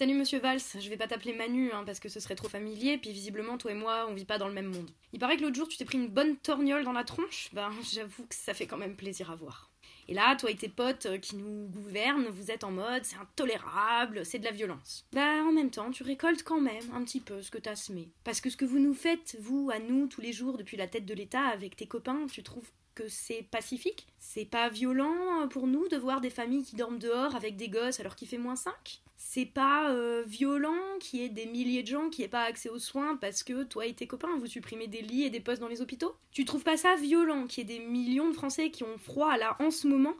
Salut Monsieur Valls, je vais pas t'appeler Manu hein, parce que ce serait trop familier, puis visiblement toi et moi on vit pas dans le même monde. Il paraît que l'autre jour tu t'es pris une bonne torgnole dans la tronche, ben j'avoue que ça fait quand même plaisir à voir. Et là, toi et tes potes euh, qui nous gouvernent, vous êtes en mode c'est intolérable, c'est de la violence. Bah en même temps, tu récoltes quand même un petit peu ce que t'as semé. Parce que ce que vous nous faites, vous, à nous, tous les jours depuis la tête de l'État avec tes copains, tu trouves que c'est pacifique C'est pas violent pour nous de voir des familles qui dorment dehors avec des gosses alors qu'il fait moins 5 C'est pas euh, violent qu'il y ait des milliers de gens qui n'aient pas accès aux soins parce que toi et tes copains vous supprimez des lits et des postes dans les hôpitaux? Tu trouves pas ça violent qu'il y ait des millions de Français qui ont froid là en ce moment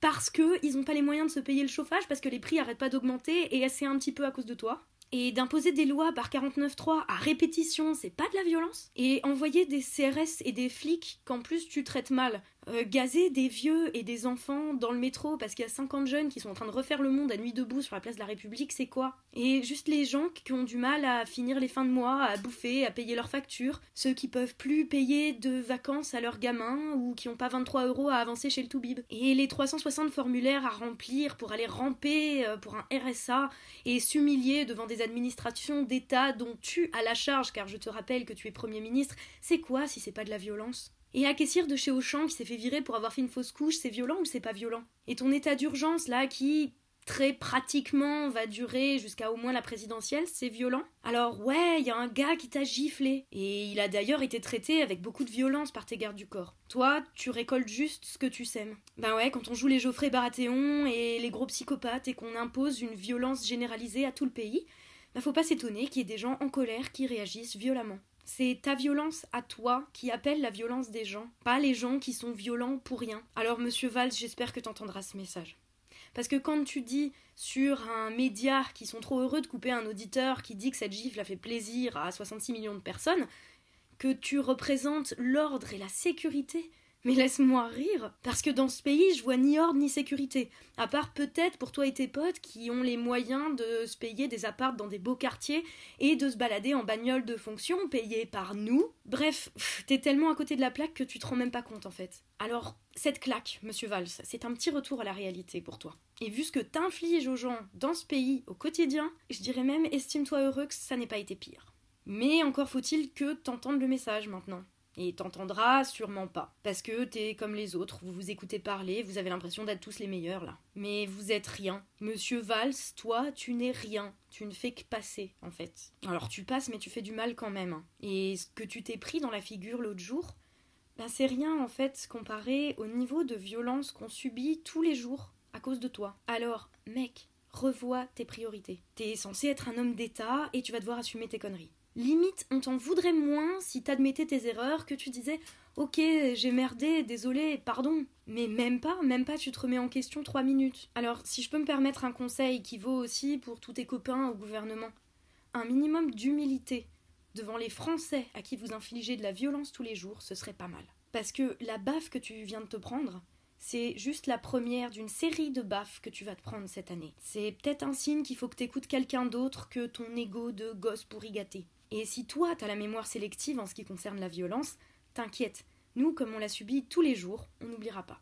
parce qu'ils n'ont pas les moyens de se payer le chauffage parce que les prix arrêtent pas d'augmenter et c'est un petit peu à cause de toi? Et d'imposer des lois par 49.3 à répétition, c'est pas de la violence. Et envoyer des CRS et des flics qu'en plus tu traites mal, euh, gazer des vieux et des enfants dans le métro parce qu'il y a 50 jeunes qui sont en train de refaire le monde à nuit debout sur la place de la République, c'est quoi? Et juste les gens qui ont du mal à finir les fins de mois, à bouffer, à payer leurs factures, ceux qui peuvent plus payer de vacances à leurs gamins ou qui ont pas 23 euros à avancer chez le Toubib. Et les 360 formulaires à remplir pour aller ramper euh, pour un RSA et s'humilier devant des administrations d'État dont tu as la charge, car je te rappelle que tu es Premier ministre, c'est quoi si c'est pas de la violence? Et caissière de chez Auchan qui s'est fait virer pour avoir fait une fausse couche, c'est violent ou c'est pas violent? Et ton état d'urgence là qui très pratiquement va durer jusqu'à au moins la présidentielle, c'est violent? Alors ouais, il y a un gars qui t'a giflé, et il a d'ailleurs été traité avec beaucoup de violence par tes gardes du corps. Toi, tu récoltes juste ce que tu sèmes. Ben ouais, quand on joue les Geoffrey Baratheon et les gros psychopathes et qu'on impose une violence généralisée à tout le pays, ben faut pas s'étonner qu'il y ait des gens en colère qui réagissent violemment. C'est ta violence à toi qui appelle la violence des gens, pas les gens qui sont violents pour rien. Alors, monsieur Valls, j'espère que tu entendras ce message. Parce que quand tu dis sur un média qui sont trop heureux de couper un auditeur qui dit que cette gifle a fait plaisir à 66 millions de personnes, que tu représentes l'ordre et la sécurité, mais laisse-moi rire, parce que dans ce pays, je vois ni ordre ni sécurité. À part peut-être pour toi et tes potes qui ont les moyens de se payer des apparts dans des beaux quartiers et de se balader en bagnole de fonction payée par nous. Bref, t'es tellement à côté de la plaque que tu te rends même pas compte en fait. Alors, cette claque, monsieur Valls, c'est un petit retour à la réalité pour toi. Et vu ce que t'infliges aux gens dans ce pays au quotidien, je dirais même estime-toi heureux que ça n'ait pas été pire. Mais encore faut-il que t'entendes le message maintenant. Et t'entendras sûrement pas. Parce que t'es comme les autres, vous vous écoutez parler, vous avez l'impression d'être tous les meilleurs là. Mais vous êtes rien. Monsieur Valls, toi, tu n'es rien. Tu ne fais que passer, en fait. Alors tu passes, mais tu fais du mal quand même. Hein. Et ce que tu t'es pris dans la figure l'autre jour, ben c'est rien en fait comparé au niveau de violence qu'on subit tous les jours à cause de toi. Alors, mec, revois tes priorités. T'es censé être un homme d'État et tu vas devoir assumer tes conneries. Limite, on t'en voudrait moins si t'admettais tes erreurs, que tu disais Ok, j'ai merdé, désolé, pardon. Mais même pas, même pas, tu te remets en question trois minutes. Alors, si je peux me permettre un conseil qui vaut aussi pour tous tes copains au gouvernement, un minimum d'humilité devant les Français à qui vous infligez de la violence tous les jours, ce serait pas mal. Parce que la baffe que tu viens de te prendre, c'est juste la première d'une série de baffes que tu vas te prendre cette année. C'est peut-être un signe qu'il faut que t'écoutes quelqu'un d'autre que ton ego de gosse pourri gâté. Et si toi, t'as la mémoire sélective en ce qui concerne la violence, t'inquiète. Nous, comme on l'a subi tous les jours, on n'oubliera pas.